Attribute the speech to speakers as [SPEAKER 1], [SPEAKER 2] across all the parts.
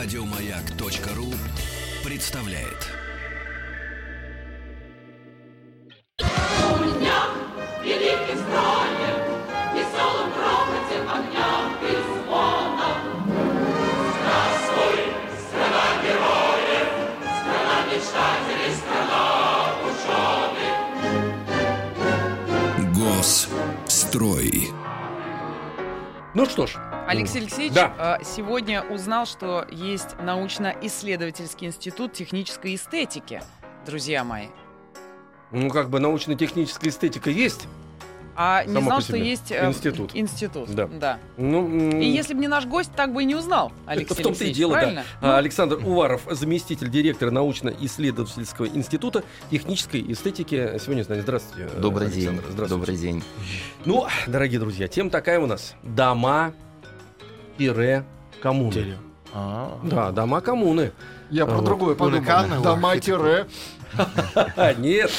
[SPEAKER 1] Радиомаяк.ру представляет.
[SPEAKER 2] великий строем, веселым грохоте огня и звона. Здравствуй, страна героев, страна мечтателей, страна ученых.
[SPEAKER 1] Госстрой.
[SPEAKER 3] Ну что ж,
[SPEAKER 4] Алексей Алексеевич
[SPEAKER 3] Да.
[SPEAKER 4] э, сегодня узнал, что есть научно-исследовательский институт технической эстетики, друзья мои.
[SPEAKER 3] ну как бы научно-техническая эстетика есть.
[SPEAKER 4] А не знал,
[SPEAKER 3] по
[SPEAKER 4] что
[SPEAKER 3] себе.
[SPEAKER 4] есть э,
[SPEAKER 3] Институт.
[SPEAKER 4] Институт,
[SPEAKER 3] Да.
[SPEAKER 4] да.
[SPEAKER 3] Ну,
[SPEAKER 4] И если бы не наш гость, так бы и не узнал, Алексей
[SPEAKER 3] в том-то и дело,
[SPEAKER 4] правильно?
[SPEAKER 3] да. А, Александр Уваров, заместитель директора научно-исследовательского института технической эстетики. Сегодня с нами. Здравствуйте,
[SPEAKER 5] Добрый день.
[SPEAKER 3] Александр. Здравствуйте.
[SPEAKER 5] Добрый день.
[SPEAKER 3] Ну, дорогие друзья, тема такая у нас. Дома пире коммуны. Да, дома коммуны.
[SPEAKER 6] Я про
[SPEAKER 3] Вот.
[SPEAKER 6] другое подумал.
[SPEAKER 7] Уникальный
[SPEAKER 6] Дома
[SPEAKER 7] лайфхак.
[SPEAKER 6] тире.
[SPEAKER 3] А, нет.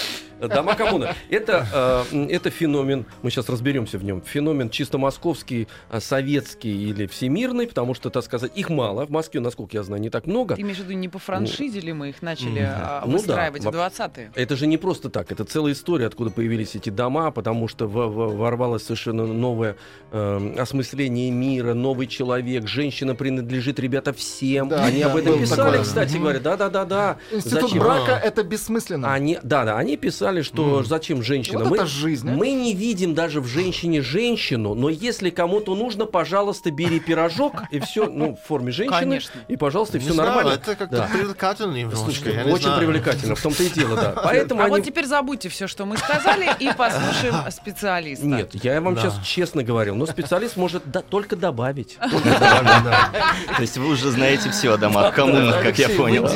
[SPEAKER 3] Дома коммуны. Это, э, это феномен, мы сейчас разберемся в нем, феномен чисто московский, а, советский или всемирный, потому что, так сказать, их мало. В Москве, насколько я знаю, не так много.
[SPEAKER 4] Ты имеешь в виду, не по франшизе ли мы их начали а,
[SPEAKER 3] Ну да,
[SPEAKER 4] выстраивать
[SPEAKER 3] во-
[SPEAKER 4] в 20-е?
[SPEAKER 3] Это же не просто так, это целая история, откуда появились эти дома, потому что в- в- ворвалось совершенно новое э, осмысление мира, новый человек, женщина принадлежит, ребята, всем.
[SPEAKER 6] Да,
[SPEAKER 3] они
[SPEAKER 6] да,
[SPEAKER 3] об этом писали,
[SPEAKER 6] такое.
[SPEAKER 3] кстати говоря, да-да-да-да.
[SPEAKER 6] Институт
[SPEAKER 3] Зачем?
[SPEAKER 6] брака это бессмысленно.
[SPEAKER 3] Они, да, да, они писали, что зачем женщина.
[SPEAKER 6] Вот
[SPEAKER 3] мы,
[SPEAKER 6] это жизнь. а?
[SPEAKER 3] мы не видим даже в женщине женщину, но если кому-то нужно, пожалуйста, бери пирожок и все, ну, в форме женщины,
[SPEAKER 4] Конечно.
[SPEAKER 3] и, пожалуйста, и все
[SPEAKER 7] знаю,
[SPEAKER 3] нормально.
[SPEAKER 7] Это как-то
[SPEAKER 3] Да.
[SPEAKER 7] привлекательно немножко.
[SPEAKER 3] Слушайте,
[SPEAKER 7] я
[SPEAKER 3] очень
[SPEAKER 7] знаю.
[SPEAKER 3] привлекательно, в том-то и дело, да. Поэтому
[SPEAKER 4] А
[SPEAKER 3] они...
[SPEAKER 4] вот теперь забудьте все, что мы сказали, и послушаем специалиста.
[SPEAKER 3] Нет, я вам
[SPEAKER 7] Да.
[SPEAKER 3] сейчас честно говорил, но специалист может да- только добавить.
[SPEAKER 5] То есть вы уже знаете все о домах коммунах, как я понял.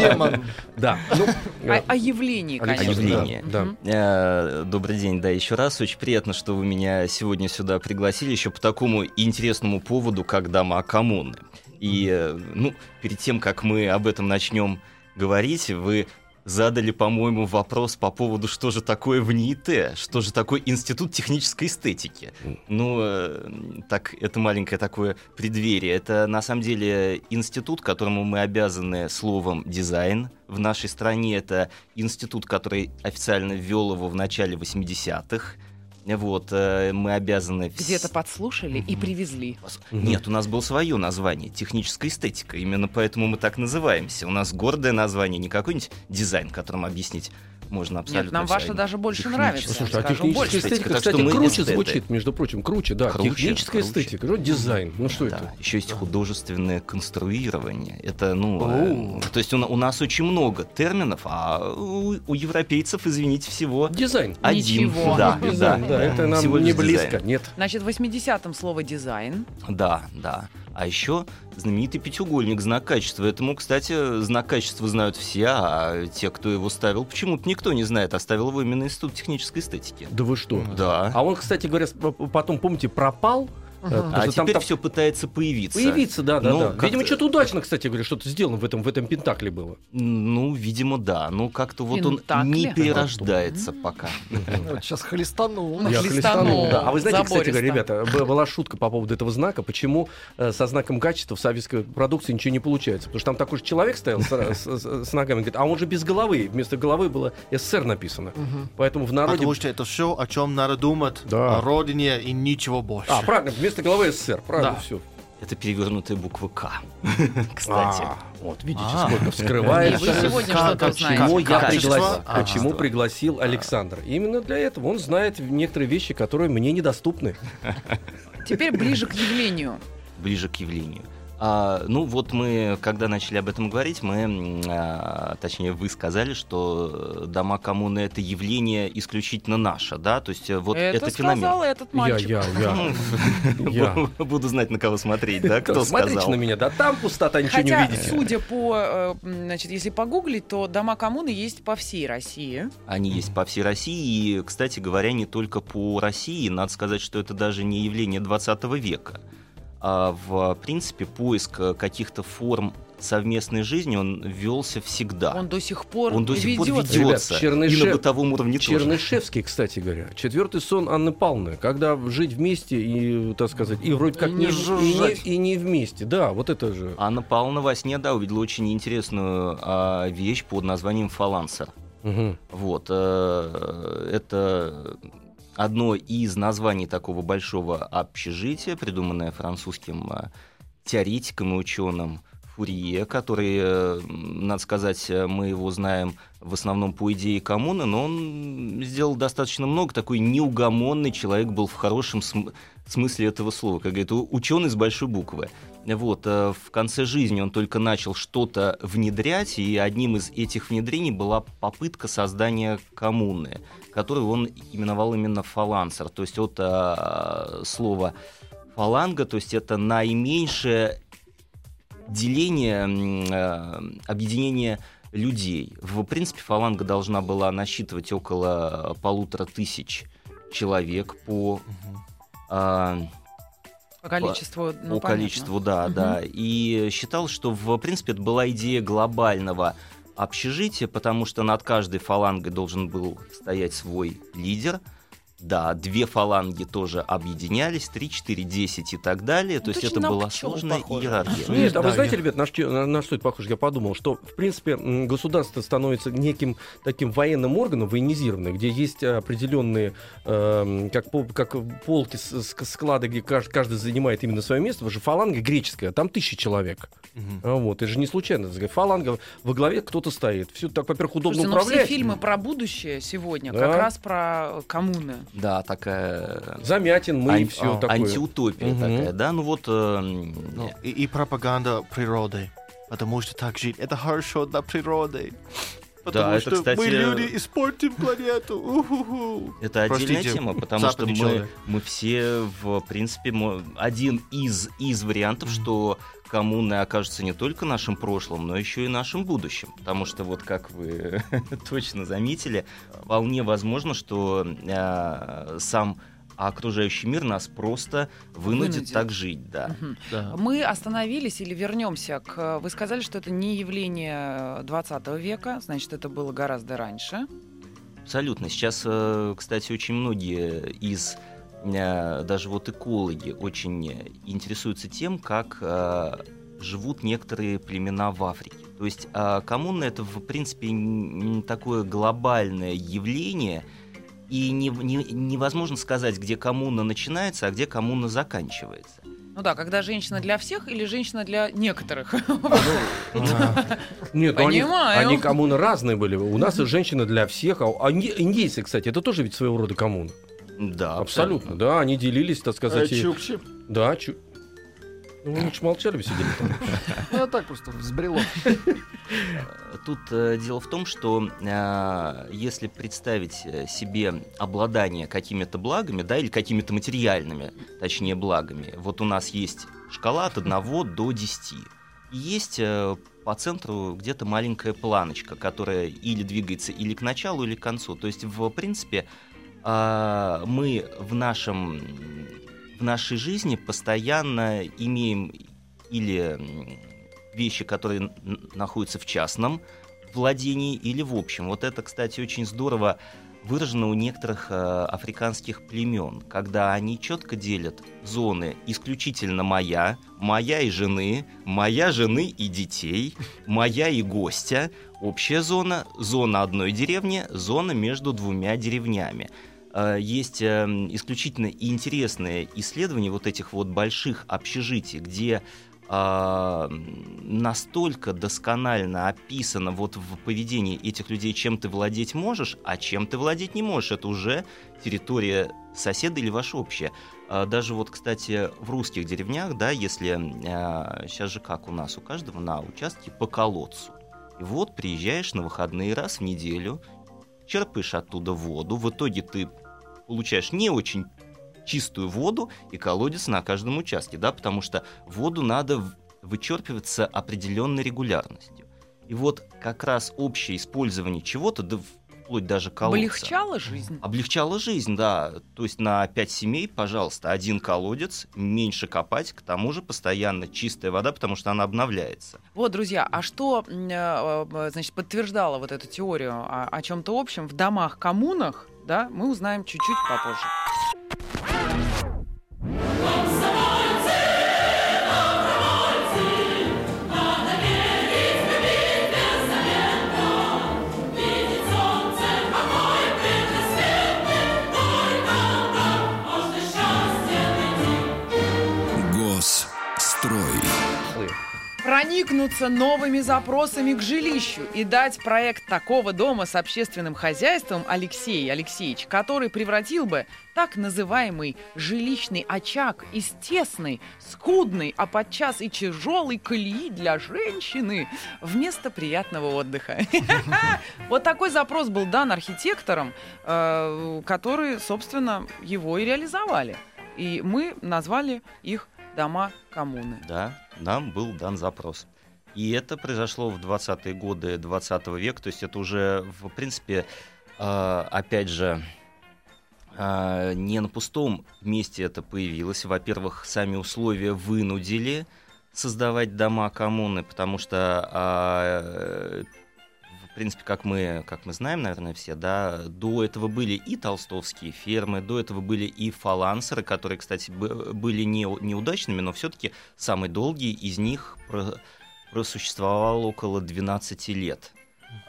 [SPEAKER 3] Да. Ну,
[SPEAKER 4] О, о явлении, конечно.
[SPEAKER 5] явлении.
[SPEAKER 3] да,
[SPEAKER 4] Мгм.
[SPEAKER 5] Э, Добрый день, да, еще раз. Очень приятно, что вы меня сегодня сюда пригласили еще по такому интересному поводу, как дома коммуны. И, э, ну, перед тем, как мы об этом начнем говорить, вы задали, по-моему, вопрос по поводу, что же такое в НИИТ, что же такое Институт технической эстетики. Ну, э, так, это маленькое такое преддверие. Это, на самом деле, институт, которому мы обязаны словом «дизайн». В нашей стране это институт, который официально ввел его в начале 80-х. Вот, э, мы обязаны...
[SPEAKER 4] Где-то подслушали и привезли.
[SPEAKER 5] Нет, у нас было свое название, техническая эстетика. Именно поэтому мы так называемся. У нас гордое название, не какой-нибудь дизайн, которым объяснить можно абсолютно
[SPEAKER 4] Нет, нам
[SPEAKER 5] всё,
[SPEAKER 4] ваше
[SPEAKER 5] а
[SPEAKER 4] даже больше нравится.
[SPEAKER 3] Слушай, а техническая
[SPEAKER 4] больше.
[SPEAKER 3] эстетика,
[SPEAKER 5] Так
[SPEAKER 3] кстати, круче
[SPEAKER 5] эстеты.
[SPEAKER 3] звучит, между прочим, круче, да.
[SPEAKER 5] Круче,
[SPEAKER 3] Техническая
[SPEAKER 5] круче.
[SPEAKER 3] эстетика, ну, дизайн, ну что
[SPEAKER 5] Да,
[SPEAKER 3] это?
[SPEAKER 5] еще есть художественное конструирование. Это, ну, э, то есть у, у нас очень много терминов, а у, у европейцев, извините, всего
[SPEAKER 3] Дизайн.
[SPEAKER 5] один.
[SPEAKER 4] Ничего.
[SPEAKER 5] Да,
[SPEAKER 3] Дизайн,
[SPEAKER 5] да,
[SPEAKER 3] да, это нам
[SPEAKER 5] Всего
[SPEAKER 3] не близко,
[SPEAKER 5] дизайн.
[SPEAKER 3] нет.
[SPEAKER 4] Значит, в 80-м слово «дизайн».
[SPEAKER 5] Да, да. А еще знаменитый пятиугольник знак качества. Этому, кстати, знак качества знают все, а те, кто его ставил, почему-то никто не знает, оставил его именно Институт технической эстетики.
[SPEAKER 3] Да вы что?
[SPEAKER 5] Да.
[SPEAKER 3] А он, кстати говоря, потом, помните, пропал. Потому
[SPEAKER 5] А теперь
[SPEAKER 3] так-
[SPEAKER 5] все пытается появиться.
[SPEAKER 3] Появиться, да, да,
[SPEAKER 5] Ну,
[SPEAKER 3] да.
[SPEAKER 5] как-то-
[SPEAKER 3] Видимо, что-то удачно, кстати говоря, что-то сделано в этом, в этом Пентакле было.
[SPEAKER 5] Ну, видимо, да. Ну, как-то вот он
[SPEAKER 4] Пентакли.
[SPEAKER 5] не перерождается пока.
[SPEAKER 6] Вот сейчас хлестанул.
[SPEAKER 4] Я хлестанул.
[SPEAKER 3] да. А вы знаете, кстати говоря, ребята, была шутка по поводу этого знака, почему э, со знаком качества в советской продукции ничего не получается. Потому что там такой же человек стоял с, с- ногами, говорит, а он же без головы. Вместо головы было СССР написано. Поэтому в народе...
[SPEAKER 7] Потому что это все, о чем надо думать,
[SPEAKER 3] Да.
[SPEAKER 7] о родине и ничего больше.
[SPEAKER 3] А, правильно, вместо головы СССР, правильно,
[SPEAKER 7] Да.
[SPEAKER 3] все.
[SPEAKER 5] Это перевернутая буква К. Кстати.
[SPEAKER 3] вот видите,
[SPEAKER 7] А.
[SPEAKER 3] сколько вскрывается.
[SPEAKER 4] вы сегодня что-то.
[SPEAKER 3] Почему я, пригласил,
[SPEAKER 7] А.
[SPEAKER 3] почему пригласил Александр? Именно для этого. Он знает некоторые вещи, которые мне недоступны.
[SPEAKER 4] Теперь ближе к явлению.
[SPEAKER 5] ближе к явлению. А, ну вот мы, когда начали об этом говорить, мы, а, точнее вы сказали, что дома коммуны это явление исключительно наше, да, то есть э, вот
[SPEAKER 4] это
[SPEAKER 5] это феномен.
[SPEAKER 4] сказал этот мальчик.
[SPEAKER 3] Я, я, я.
[SPEAKER 5] Буду знать, на кого смотреть, да, кто
[SPEAKER 3] Смотрите
[SPEAKER 5] сказал.
[SPEAKER 3] на меня, да там пустота, ничего не увидите.
[SPEAKER 4] судя по, э, значит, если погуглить, то дома коммуны есть по всей России.
[SPEAKER 5] Они есть по всей России, и, кстати говоря, не только по России. Надо сказать, что это даже не явление 20 века. А в принципе, поиск э, каких-то форм совместной жизни он велся всегда.
[SPEAKER 4] Он до сих пор
[SPEAKER 5] Он до сих пор
[SPEAKER 4] ведется.
[SPEAKER 5] ведется.
[SPEAKER 3] Ребят, Чернышев-
[SPEAKER 5] И на бытовом уровне тоже.
[SPEAKER 3] Чернышевский, кстати говоря, четвертый сон Анны Павловны, когда жить вместе и, так сказать, и вроде как
[SPEAKER 6] И
[SPEAKER 3] не,
[SPEAKER 6] не
[SPEAKER 3] и, и не вместе. Да, вот это же.
[SPEAKER 5] Анна Павловна во сне, да, увидела очень интересную а, вещь под названием фалансер.
[SPEAKER 3] Мгм.
[SPEAKER 5] Вот. э, Это одно из названий такого большого общежития, придуманное французским э, теоретиком и ученым Фурье, который, э, надо сказать, э, мы его знаем в основном по идее коммуны, но он сделал достаточно много. Такой неугомонный человек был в хорошем см- смысле этого слова, как говорит, ученый с большой буквы. Вот, э, в конце жизни он только начал что-то внедрять, и одним из этих внедрений была попытка создания коммуны, которую он именовал именно фалансер, то есть от слова фаланга, то есть это наименьшее деление, э, объединение людей. В принципе, фаланга должна была насчитывать около полутора тысяч человек по а,
[SPEAKER 4] По количеству, ну,
[SPEAKER 5] по
[SPEAKER 4] понятно.
[SPEAKER 5] количеству, да,
[SPEAKER 4] Мгм.
[SPEAKER 5] да. И считал, что, в принципе, это была идея глобального общежития, потому что над каждой фалангой должен был стоять свой лидер. Да, две фаланги тоже объединялись, 3, 4, 10 и так далее.
[SPEAKER 4] Ну,
[SPEAKER 5] То есть это была сложная
[SPEAKER 4] похоже.
[SPEAKER 5] иерархия.
[SPEAKER 3] Нет, а вы знаете, ребят, на что, на, на что это похоже? Я подумал, что, в принципе, государство становится неким таким военным органом, военизированным, где есть определенные, эм, как, пол- как полки, склады, где кажд- каждый занимает именно свое место. Потому что фаланга греческая, там тысячи человек. А Вот, это же не случайно. Фаланга во главе кто-то стоит. Все так, во-первых, удобно
[SPEAKER 4] Слушайте, ну все
[SPEAKER 3] управлять.
[SPEAKER 4] фильмы про будущее сегодня
[SPEAKER 3] Да.
[SPEAKER 4] как раз про коммуны.
[SPEAKER 5] Да, такая
[SPEAKER 3] Замятин, мы и
[SPEAKER 5] ан-
[SPEAKER 3] все
[SPEAKER 7] а,
[SPEAKER 3] такое.
[SPEAKER 5] антиутопия
[SPEAKER 3] Мгм.
[SPEAKER 5] такая, да? Ну вот... э,
[SPEAKER 7] Ну, и, и пропаганда природы. Потому что так жить, это хорошо для природы. Потому
[SPEAKER 5] это,
[SPEAKER 7] что
[SPEAKER 5] кстати,
[SPEAKER 7] мы люди испортим планету. У-ху-ху.
[SPEAKER 5] Это отдельная
[SPEAKER 7] Простите,
[SPEAKER 5] тема, потому что мы,
[SPEAKER 7] человек.
[SPEAKER 5] мы все, в принципе, мо- один из, из вариантов, что коммуны окажутся не только нашим прошлым, но еще и нашим будущим. Потому что, вот как вы точно заметили, вполне возможно, что э, сам окружающий мир нас просто вынудит,
[SPEAKER 4] Вынудит.
[SPEAKER 5] так жить, да.
[SPEAKER 4] Мгм.
[SPEAKER 7] Да.
[SPEAKER 4] Мы остановились или вернемся к... Вы сказали, что это не явление 20 века, значит, это было гораздо раньше.
[SPEAKER 5] Абсолютно. Сейчас, э, кстати, очень многие из э, даже вот экологи очень э, интересуются тем, как э, живут некоторые племена в Африке. То есть э, коммуна это, в принципе, такое глобальное явление, и не- не- невозможно сказать, где коммуна начинается, а где коммуна заканчивается.
[SPEAKER 4] Ну да, когда женщина для всех или женщина для некоторых.
[SPEAKER 7] А,
[SPEAKER 3] Нет, ну они, коммуны разные были. У нас и женщины для всех. А а индейцы, кстати, это тоже ведь своего рода коммуна.
[SPEAKER 5] Да,
[SPEAKER 3] Абсолютно, да. Они делились, так сказать. и-
[SPEAKER 6] Чукчи.
[SPEAKER 3] Да, чу... Ну, вы лучше молчали бы сидели там.
[SPEAKER 6] Ну, я так просто взбрело.
[SPEAKER 5] Тут э, дело в том, что э, если представить э, себе обладание какими-то благами, да, или какими-то материальными, точнее, благами, вот у нас есть шкала от 1 до 10. И есть э, по центру где-то маленькая планочка, которая или двигается или к началу, или к концу. То есть, в принципе, а, мы в нашем в нашей жизни постоянно имеем или вещи, которые находятся в частном владении или в общем. Вот это, кстати, очень здорово выражено у некоторых э, африканских племен, когда они четко делят зоны исключительно моя, моя и жены, моя жены и детей, моя и гостя, общая зона, зона одной деревни, зона между двумя деревнями. Э, Есть э, исключительно интересные исследования вот этих вот больших общежитий, где а, настолько досконально описано вот в поведении этих людей, чем ты владеть можешь, а чем ты владеть не можешь. Это уже территория соседа или ваша общая. А, Даже вот, кстати, в русских деревнях, да, если сейчас же как у нас, у каждого на участке по колодцу. И вот приезжаешь на выходные раз в неделю, черпаешь оттуда воду, в итоге ты получаешь не очень чистую воду и колодец на каждом участке, да, потому что воду надо вычерпывать с определенной регулярностью. И вот как раз общее использование чего-то, да, вплоть даже колодца.
[SPEAKER 4] Облегчала жизнь.
[SPEAKER 5] Облегчала жизнь, да. То есть на 5 семей, пожалуйста, один колодец, меньше копать, к тому же постоянно чистая вода, потому что она обновляется.
[SPEAKER 4] Вот, друзья, а что э, э, значит, подтверждало вот эту теорию о, о чем-то общем в домах-коммунах, да, мы узнаем чуть-чуть попозже. Проникнуться новыми запросами к жилищу и дать проект такого дома с общественным хозяйством Алексей Алексеевич, который превратил бы так называемый жилищный очаг из тесной, скудной, а подчас и тяжелой колеи для женщины вместо приятного отдыха. Вот такой запрос был дан архитекторам, э, которые, собственно, его и реализовали. И мы назвали их дома коммуны.
[SPEAKER 5] Да, нам был дан запрос. И это произошло в 20-е годы 20 века, то есть это уже, в принципе, э, опять же, э, не на пустом месте это появилось. Во-первых, сами условия вынудили создавать дома коммуны, потому что, э, в принципе, как мы, как мы знаем, наверное, все, да, до этого были и толстовские фермы, до этого были и фалансеры, которые, кстати, были не, неудачными, но все-таки самый долгий из них просуществовал около 12 лет.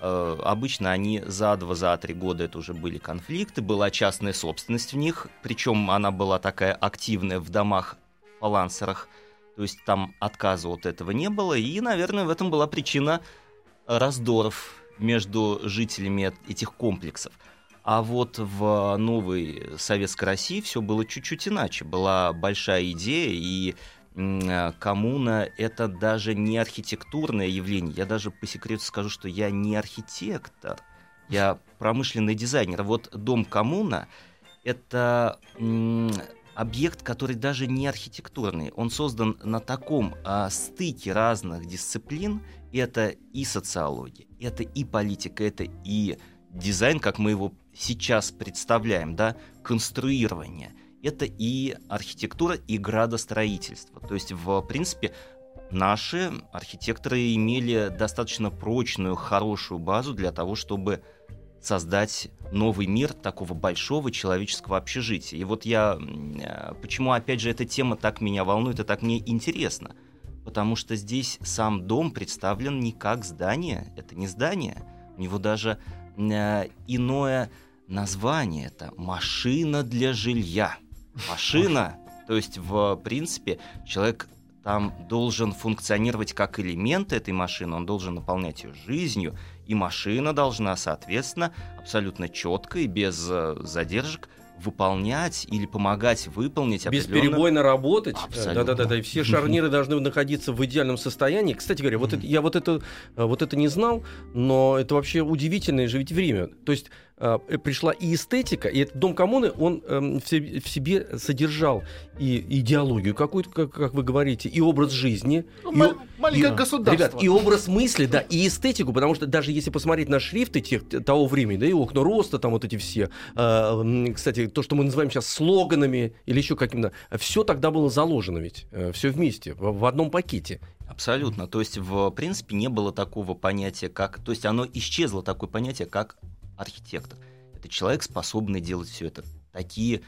[SPEAKER 5] Э, Обычно они за два, за три года это уже были конфликты, была частная собственность в них, причем она была такая активная в домах фалансерах, то есть там отказа от этого не было, и, наверное, в этом была причина раздоров между жителями эт- этих комплексов. А вот в новой советской России все было чуть-чуть иначе. Была большая идея, и коммуна — это даже не архитектурное явление. Я даже по секрету скажу, что я не архитектор, я промышленный дизайнер. Вот дом коммуна — это объект, который даже не архитектурный. Он создан на таком а, стыке разных дисциплин. Это и социология, это и политика, это и дизайн, как мы его сейчас представляем, да, конструирование. Это и архитектура, и градостроительство. То есть, в принципе, наши архитекторы имели достаточно прочную, хорошую базу для того, чтобы создать новый мир такого большого человеческого общежития. И вот я... э, Почему, опять же, эта тема так меня волнует и так мне интересно? Потому что здесь сам дом представлен не как здание, это не здание. У него даже э, иное название. Это машина для жилья. Машина, то есть, в принципе, человек там должен функционировать как элемент этой машины, он должен наполнять ее жизнью, и машина должна, соответственно, абсолютно четко и без э, задержек выполнять или помогать выполнить
[SPEAKER 3] Бесперебойно работать.
[SPEAKER 5] Абсолютно.
[SPEAKER 3] Да-да-да. И все шарниры должны находиться в идеальном состоянии. Кстати говоря, вот это, я вот это, э, вот это не знал, но это вообще удивительное же ведь время. То есть э, пришла и эстетика, и этот дом коммуны, он эм, в, себе, в себе содержал и идеологию какую-то, как, как вы говорите, и образ жизни.
[SPEAKER 6] Ну,
[SPEAKER 3] и,
[SPEAKER 6] маленькое
[SPEAKER 3] и-
[SPEAKER 6] государство.
[SPEAKER 3] Ребят, и образ мысли, да, и эстетику, потому что даже если посмотреть на шрифты тех, того времени, да, и окна роста, там вот эти все, э, кстати, то, что мы называем сейчас слоганами или еще каким-то, все тогда было заложено ведь, все вместе, в, в одном пакете.
[SPEAKER 5] Абсолютно. То есть, в принципе, не было такого понятия, как... То есть, оно исчезло, такое понятие, как архитектор. Это человек, способный делать все это. Такие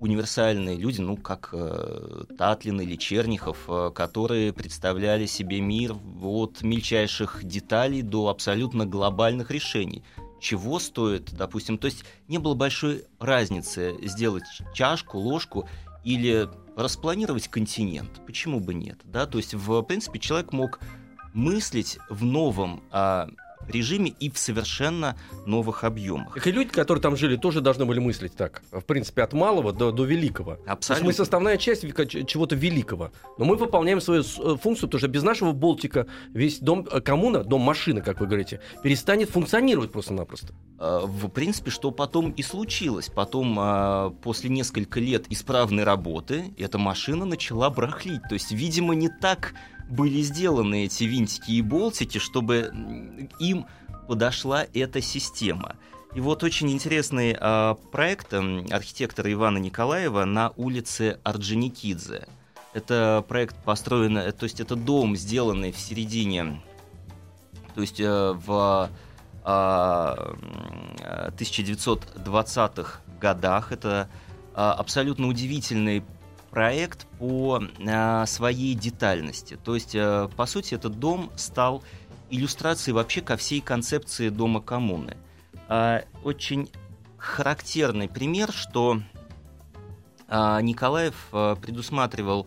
[SPEAKER 5] универсальные люди, ну, как э, Татлин или Чернихов, э, которые представляли себе мир от мельчайших деталей до абсолютно глобальных решений. Чего стоит, допустим, то есть не было большой разницы сделать чашку, ложку или распланировать континент. Почему бы нет? Да? То есть, в принципе, человек мог мыслить в новом а, режиме и в совершенно новых объемах.
[SPEAKER 3] И люди, которые там жили, тоже должны были мыслить так. В принципе, от малого до, до великого. То есть
[SPEAKER 5] Абсолютно.
[SPEAKER 3] мы составная часть чего-то великого. Но мы выполняем свою э, функцию, потому что без нашего болтика весь дом э, коммуна, дом машины, как вы говорите, перестанет функционировать просто-напросто.
[SPEAKER 5] А, В принципе, что потом и случилось. Потом, после нескольких лет исправной работы, эта машина начала барахлить. То есть, видимо, не так были сделаны эти винтики и болтики, чтобы им подошла эта система. И вот очень интересный а, проект архитектора Ивана Николаева на улице Орджоникидзе. Это проект построен, э, то есть это дом, сделанный в середине, то есть э, в а, э, 1920-х годах. Это а, абсолютно удивительный проект по а, своей детальности. То есть, э, по сути, этот дом стал иллюстрацией вообще ко всей концепции дома коммуны. А, Очень характерный пример, что а, Николаев а, предусматривал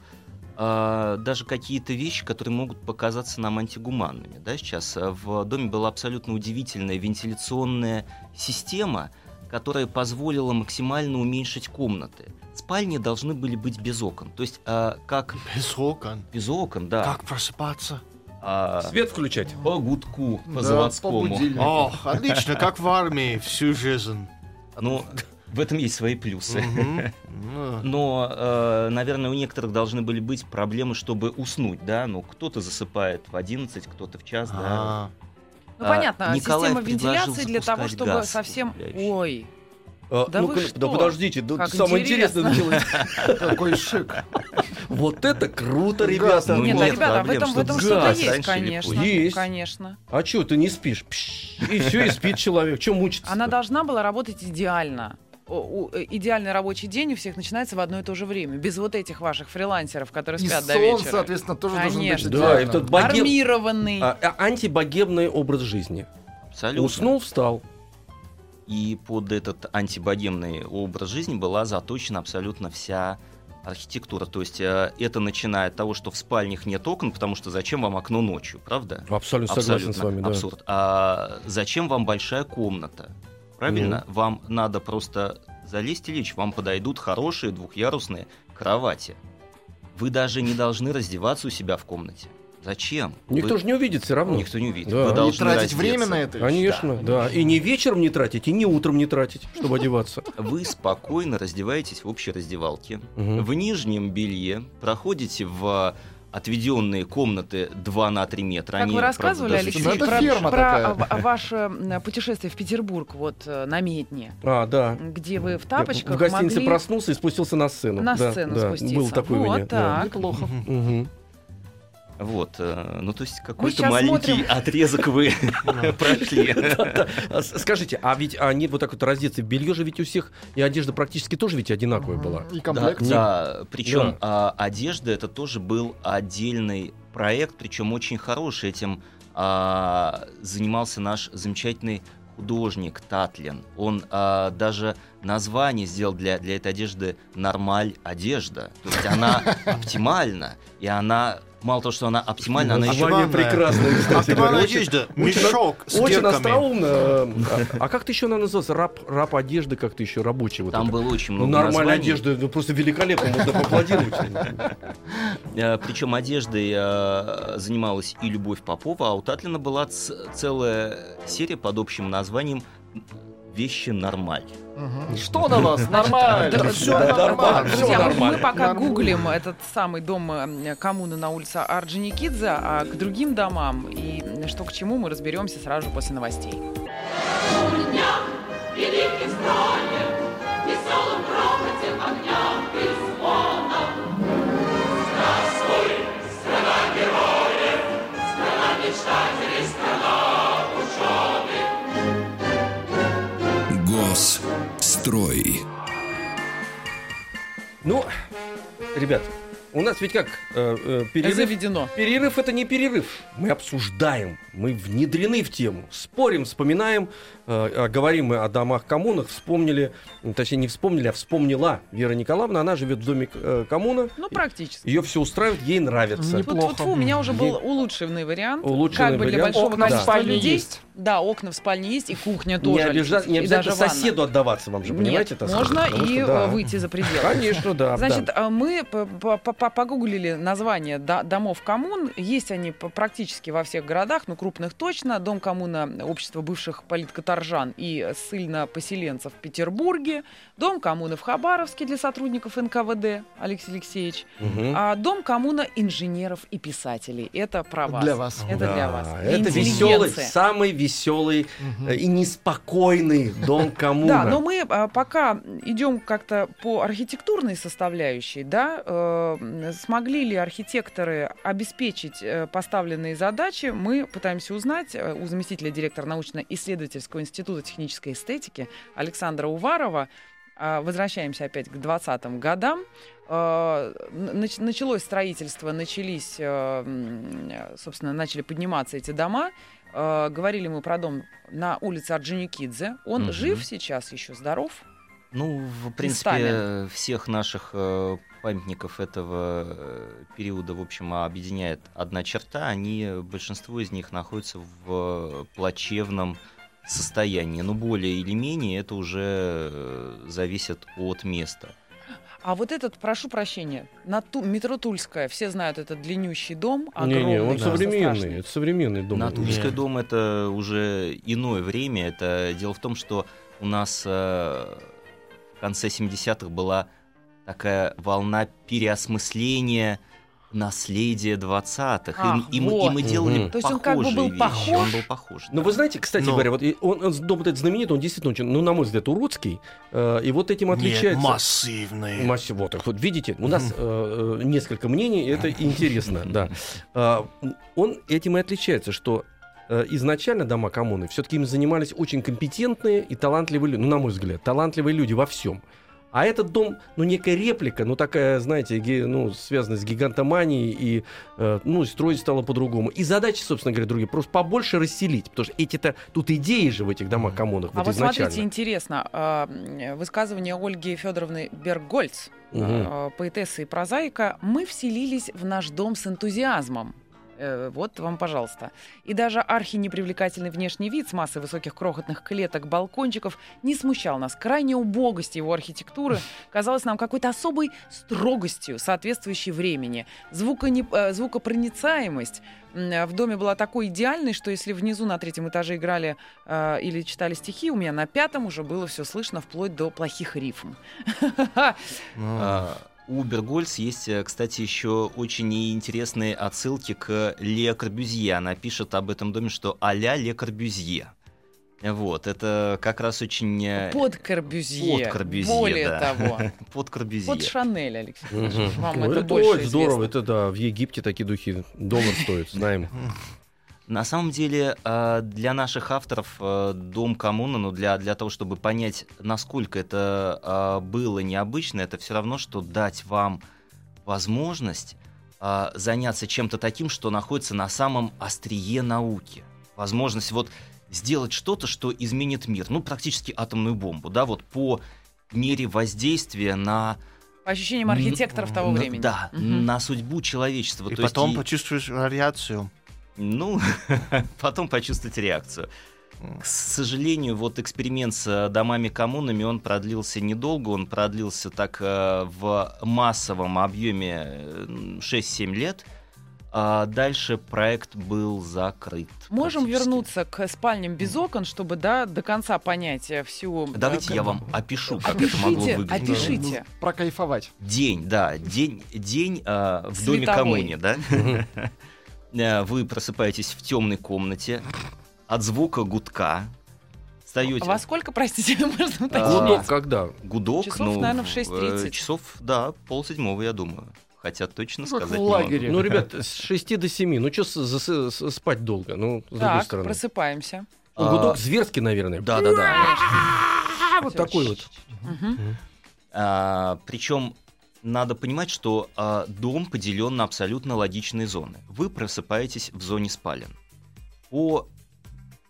[SPEAKER 5] а, даже какие-то вещи, которые могут показаться нам антигуманными. Да, сейчас в доме была абсолютно удивительная вентиляционная система, которая позволила максимально уменьшить комнаты. Спальни должны были быть без окон. То есть, а, как
[SPEAKER 7] Без окон.
[SPEAKER 5] без окон, да.
[SPEAKER 7] Как просыпаться?
[SPEAKER 5] а,
[SPEAKER 3] Свет включать.
[SPEAKER 5] по гудку, по
[SPEAKER 6] Да,
[SPEAKER 5] заводскому.
[SPEAKER 6] по.
[SPEAKER 7] Ох, отлично, как в армии всю жизнь.
[SPEAKER 5] Ну, в этом есть свои плюсы. Но, э, наверное, у некоторых должны были быть проблемы, чтобы уснуть, да? Ну, кто-то засыпает в 11, кто-то в час, да.
[SPEAKER 7] А,
[SPEAKER 4] Ну,
[SPEAKER 5] А,
[SPEAKER 4] понятно,
[SPEAKER 5] Николаев
[SPEAKER 4] система вентиляции для того, чтобы
[SPEAKER 5] газ
[SPEAKER 4] совсем... Ой,
[SPEAKER 3] А,
[SPEAKER 4] Да
[SPEAKER 3] ну-ка,
[SPEAKER 4] вы
[SPEAKER 3] да
[SPEAKER 4] что?
[SPEAKER 3] подождите, да
[SPEAKER 4] Как
[SPEAKER 3] самое интересное
[SPEAKER 4] интересно.
[SPEAKER 3] началось.
[SPEAKER 6] Какой шик.
[SPEAKER 3] Вот это круто, ребята.
[SPEAKER 5] Ну,
[SPEAKER 4] нет,
[SPEAKER 5] нет
[SPEAKER 4] а, ребята, в этом, в
[SPEAKER 5] что
[SPEAKER 4] этом
[SPEAKER 3] газ
[SPEAKER 4] что-то есть, конечно.
[SPEAKER 3] Есть.
[SPEAKER 4] Конечно.
[SPEAKER 3] А что, ты не спишь? И все, и спит человек. Чем мучиться?
[SPEAKER 4] Она должна была работать идеально. Э, идеальный рабочий день у всех начинается в одно и то же время. Без вот этих ваших фрилансеров, которые
[SPEAKER 6] И
[SPEAKER 4] спят до
[SPEAKER 6] сон,
[SPEAKER 4] вечера.
[SPEAKER 6] соответственно, тоже должен быть
[SPEAKER 4] Конечно.
[SPEAKER 3] Да,
[SPEAKER 6] идеальным.
[SPEAKER 3] этот богем...
[SPEAKER 4] Армированный.
[SPEAKER 3] а, а, антибогемный образ жизни.
[SPEAKER 5] Абсолютно.
[SPEAKER 3] Уснул, встал.
[SPEAKER 5] И под этот антибогемный образ жизни была заточена абсолютно вся архитектура. То есть э, это начиная от того, что в спальнях нет окон, потому что зачем вам окно ночью, правда?
[SPEAKER 3] Абсолютно согласен с вами, да.
[SPEAKER 5] абсурд. А зачем вам большая комната? Правильно? Вам надо просто залезть и лечь. Вам подойдут хорошие двухъярусные кровати. Вы даже не должны раздеваться у себя в комнате. Зачем?
[SPEAKER 3] Никто
[SPEAKER 5] Вы-
[SPEAKER 3] же не увидит все равно.
[SPEAKER 5] Никто не увидит.
[SPEAKER 3] Да.
[SPEAKER 5] Вы
[SPEAKER 3] Не
[SPEAKER 5] должны
[SPEAKER 6] тратить
[SPEAKER 5] раздеться.
[SPEAKER 6] время на это?
[SPEAKER 3] Конечно, да. И не вечером не тратить, и не утром не тратить, чтобы одеваться.
[SPEAKER 5] Вы спокойно раздеваетесь в общей раздевалке. В нижнем белье проходите в отведенные комнаты 2 на 3 метра.
[SPEAKER 4] Как
[SPEAKER 5] Они,
[SPEAKER 4] вы рассказывали,
[SPEAKER 5] даже
[SPEAKER 4] Алексей,
[SPEAKER 6] это
[SPEAKER 4] про,
[SPEAKER 6] ферма
[SPEAKER 4] про,
[SPEAKER 6] такая.
[SPEAKER 4] а, ваше путешествие в Петербург, вот э, на Медне,
[SPEAKER 3] А, да.
[SPEAKER 4] где вы в тапочках
[SPEAKER 3] В гостинице
[SPEAKER 4] могли
[SPEAKER 3] проснулся и спустился на сцену.
[SPEAKER 4] на
[SPEAKER 3] Да,
[SPEAKER 4] сцену
[SPEAKER 3] да,
[SPEAKER 4] спуститься.
[SPEAKER 3] Был такой у
[SPEAKER 4] вот
[SPEAKER 3] меня. да.
[SPEAKER 4] так.
[SPEAKER 6] Неплохо.
[SPEAKER 3] Мгм.
[SPEAKER 5] Вот, э, ну то есть какой-то маленький
[SPEAKER 4] смотрим.
[SPEAKER 5] отрезок вы прошли.
[SPEAKER 3] А Скажите, а ведь они вот так вот раздеться, белье же ведь у всех, и одежда практически тоже ведь одинаковая была.
[SPEAKER 6] И комплект.
[SPEAKER 5] да, причем а, одежда это тоже был отдельный проект, причем очень хороший. Этим а, занимался наш замечательный художник Татлин. Он а, даже название сделал для, для этой одежды «Нормаль одежда». То есть она оптимальна, и она, мало того, что она оптимальна, она еще...
[SPEAKER 3] Название прекрасное, кстати.
[SPEAKER 7] Оптимальная одежда. Мешок с
[SPEAKER 3] Очень остроумно. А а как ты еще она называлась? Раб, раб одежды как-то еще рабочий. Вот
[SPEAKER 5] Там
[SPEAKER 3] это.
[SPEAKER 5] было очень
[SPEAKER 3] Ну,
[SPEAKER 5] много
[SPEAKER 3] нормальная
[SPEAKER 5] названий.
[SPEAKER 3] одежда, ну просто великолепно, можно поаплодировать.
[SPEAKER 5] Причем одеждой э, занималась и Любовь Попова, а у Татлина была целая серия под общим названием «Вещи нормаль».
[SPEAKER 6] Мгм. Что на вас? Нормально.
[SPEAKER 4] Да,
[SPEAKER 6] Все
[SPEAKER 3] да,
[SPEAKER 6] нормально.
[SPEAKER 4] Друзья, мы- мы,
[SPEAKER 3] нормально.
[SPEAKER 4] пока
[SPEAKER 6] Нормально.
[SPEAKER 4] гуглим этот самый дом э, коммуны на улице Орджоникидзе, а к другим домам и что к чему мы разберемся сразу же после новостей.
[SPEAKER 2] страна героев, страна мечтателей,
[SPEAKER 1] Госстрой.
[SPEAKER 3] Ну, ребят, у нас ведь как э, э, перерыв
[SPEAKER 4] Заведено.
[SPEAKER 3] Перерыв это не перерыв. Мы обсуждаем, мы внедрены в тему, спорим, вспоминаем, э, а говорим мы о домах коммунах, вспомнили, точнее не вспомнили, а вспомнила Вера Николаевна, она живет в доме э, коммуна,
[SPEAKER 4] Ну, практически.
[SPEAKER 3] ее все устраивает, ей нравится.
[SPEAKER 6] Неплохо.
[SPEAKER 4] у меня уже был
[SPEAKER 3] Ей-
[SPEAKER 4] улучшенный вариант.
[SPEAKER 3] Улучшенный
[SPEAKER 4] как бы для
[SPEAKER 3] вариант.
[SPEAKER 4] большого
[SPEAKER 6] Окна
[SPEAKER 4] количества людей.
[SPEAKER 6] есть.
[SPEAKER 4] Да, окна в спальне есть, и кухня
[SPEAKER 3] Не,
[SPEAKER 4] тоже.
[SPEAKER 3] обижа-
[SPEAKER 4] Алексей,
[SPEAKER 3] не обязательно
[SPEAKER 4] даже ванна.
[SPEAKER 3] соседу отдаваться вам же, понимаете?
[SPEAKER 4] Нет,
[SPEAKER 3] это
[SPEAKER 4] можно
[SPEAKER 3] потому
[SPEAKER 4] и
[SPEAKER 3] что, да.
[SPEAKER 4] э, выйти за пределы.
[SPEAKER 3] Конечно, да.
[SPEAKER 4] Значит,
[SPEAKER 3] да.
[SPEAKER 4] а мы по- по- по- погуглили название до- домов коммун. Есть они практически во всех городах, ну, крупных точно. Дом коммуна общества бывших политкоторжан и ссыльно-поселенцев в Петербурге, дом коммуны в Хабаровске для сотрудников НКВД, Алексей Алексеевич,
[SPEAKER 3] Мгм.
[SPEAKER 4] а дом коммуна инженеров и писателей. Это про вас.
[SPEAKER 6] Для вас.
[SPEAKER 4] Это
[SPEAKER 3] Да,
[SPEAKER 4] для вас.
[SPEAKER 3] Это веселый, самый веселый э, и неспокойный дом коммуна.
[SPEAKER 4] Да, но мы а, пока идем как-то по архитектурной составляющей, да, э, смогли ли архитекторы обеспечить э, поставленные задачи, мы пытаемся узнать э, у заместителя директора научно-исследовательского института технической эстетики Александра Уварова. А, Возвращаемся опять к 20-м годам. Э, Началось строительство, начались, э, э, собственно, начали подниматься эти дома. Э, Говорили мы про дом на улице Орджоникидзе. Он
[SPEAKER 5] Мгм.
[SPEAKER 4] жив сейчас, еще здоров.
[SPEAKER 5] Ну, в принципе,
[SPEAKER 4] Местами.
[SPEAKER 5] всех наших э, памятников этого э, периода, в общем, объединяет одна черта. Они, э, большинство из них находятся в плачевном состоянии. Но более или менее это уже зависит от места.
[SPEAKER 4] А вот этот, прошу прощения, на ту, метро Тульская, все знают этот длиннющий дом, огромный,
[SPEAKER 3] Не-не, он
[SPEAKER 4] просто
[SPEAKER 3] современный.
[SPEAKER 4] страшный.
[SPEAKER 3] Это современный дом.
[SPEAKER 5] Натульский
[SPEAKER 7] Нет.
[SPEAKER 5] дом это уже иное время. Это дело в том, что у нас э, в конце 70-х была такая волна переосмысления наследия 20-х.
[SPEAKER 4] Ах,
[SPEAKER 5] и, и мы, и
[SPEAKER 4] вот.
[SPEAKER 5] мы делали
[SPEAKER 3] Мгм.
[SPEAKER 4] То есть он как бы был
[SPEAKER 5] вещи.
[SPEAKER 4] похож?
[SPEAKER 5] Он был похож.
[SPEAKER 3] Ну,
[SPEAKER 5] да.
[SPEAKER 3] вы знаете, кстати
[SPEAKER 7] Но-
[SPEAKER 3] говоря, вот он, он- дом этот знаменитый, он действительно очень, ну, на мой взгляд, уродский. э, и вот этим
[SPEAKER 7] Нет,
[SPEAKER 3] отличается...
[SPEAKER 7] массивный.
[SPEAKER 3] Массе- Вот, вот, видите, у нас э, э, несколько мнений, это интересно, да. А, Он этим и отличается, что э, изначально дома коммуны все-таки им занимались очень компетентные и талантливые люди, ну, на мой взгляд, талантливые люди во всем. А этот дом, ну, некая реплика, ну, такая, знаете, ге- ну, связанная с гигантоманией, и, э, ну, строить стало по-другому. И задачи, собственно говоря, другие, просто побольше расселить, потому что эти-то, тут идеи же в этих домах коммунах,
[SPEAKER 4] А
[SPEAKER 3] вот
[SPEAKER 4] вот
[SPEAKER 3] изначально.
[SPEAKER 4] смотрите, интересно, м, высказывание Ольги Федоровны Бергольц,
[SPEAKER 3] Мгм.
[SPEAKER 4] а, поэтессы и прозаика, мы вселились в наш дом с энтузиазмом. Э, Вот вам, пожалуйста. И даже архи-непривлекательный внешний вид с массой высоких крохотных клеток, балкончиков не смущал нас. Крайняя убогость его архитектуры казалась нам какой-то особой строгостью, соответствующей времени. Звуконе- э, звукопроницаемость э, в доме была такой идеальной, что если внизу на третьем этаже играли э, или читали стихи, у меня на пятом уже было все слышно вплоть до плохих рифм.
[SPEAKER 5] У Бергольц есть, э, кстати, еще очень интересные отсылки к Ле Корбюзье. Она пишет об этом доме, что а-ля Ле Корбюзье. Вот, это как раз очень... э,
[SPEAKER 4] Под Корбюзье.
[SPEAKER 5] Под Корбюзье,
[SPEAKER 4] Более
[SPEAKER 5] да.
[SPEAKER 4] того.
[SPEAKER 5] Под Корбюзье.
[SPEAKER 4] Под Шанель, Алексей. Вам
[SPEAKER 3] Ну,
[SPEAKER 4] это
[SPEAKER 3] это
[SPEAKER 4] больше
[SPEAKER 3] очень здорово, это да, в Египте такие духи доллар стоит, знаем.
[SPEAKER 5] На самом деле, э, для наших авторов э, Дом коммуна, ну, для, для того, чтобы понять, насколько это э, было необычно, это все равно, что дать вам возможность заняться чем-то таким, что находится на самом острие науки. Возможность вот сделать что-то, что изменит мир. Ну, практически атомную бомбу, да, вот по мере воздействия на...
[SPEAKER 4] По ощущениям архитекторов того времени.
[SPEAKER 5] Да,
[SPEAKER 4] Мгм.
[SPEAKER 5] на судьбу человечества.
[SPEAKER 7] И
[SPEAKER 5] То есть
[SPEAKER 7] потом
[SPEAKER 5] и-
[SPEAKER 7] почувствуешь радиацию.
[SPEAKER 5] Ну, потом почувствовать реакцию. К сожалению, вот эксперимент с э, домами-коммунами, он продлился недолго, он продлился так э, в массовом объеме э, 6-7 лет, а дальше проект был закрыт.
[SPEAKER 4] Можем вернуться к спальням без окон, чтобы да, до конца понять э, всю... э,
[SPEAKER 5] Давайте
[SPEAKER 4] как-
[SPEAKER 5] я вам опишу, как это могло
[SPEAKER 4] Опишите,
[SPEAKER 5] выглядеть.
[SPEAKER 4] опишите.
[SPEAKER 6] Прокайфовать.
[SPEAKER 5] День, да, день, день э, в доме
[SPEAKER 4] Световой.
[SPEAKER 5] коммуне, да? Э, Вы просыпаетесь в темной комнате от звука гудка. Встаете.
[SPEAKER 4] Во сколько, простите, можно
[SPEAKER 5] А,
[SPEAKER 4] уточнить?
[SPEAKER 3] Гудок когда?
[SPEAKER 5] Гудок,
[SPEAKER 4] Часов,
[SPEAKER 5] ну,
[SPEAKER 4] наверное, в
[SPEAKER 5] э,
[SPEAKER 4] 6:30.
[SPEAKER 5] Часов, да, полседьмого, я думаю. Хотя точно
[SPEAKER 6] Как
[SPEAKER 5] сказать
[SPEAKER 6] в
[SPEAKER 5] не
[SPEAKER 6] лагере.
[SPEAKER 3] Ну, ребят, с 6 до 7. Ну, что спать долго? Ну, с другой
[SPEAKER 4] Так,
[SPEAKER 3] стороны.
[SPEAKER 4] просыпаемся.
[SPEAKER 3] Ну,
[SPEAKER 5] А,
[SPEAKER 3] Гудок зверский, наверное.
[SPEAKER 5] Да, да, да.
[SPEAKER 3] А, вот такой вот.
[SPEAKER 4] Мгм.
[SPEAKER 5] причем надо понимать, что а, дом поделен на абсолютно логичные зоны. Вы просыпаетесь в зоне спален. По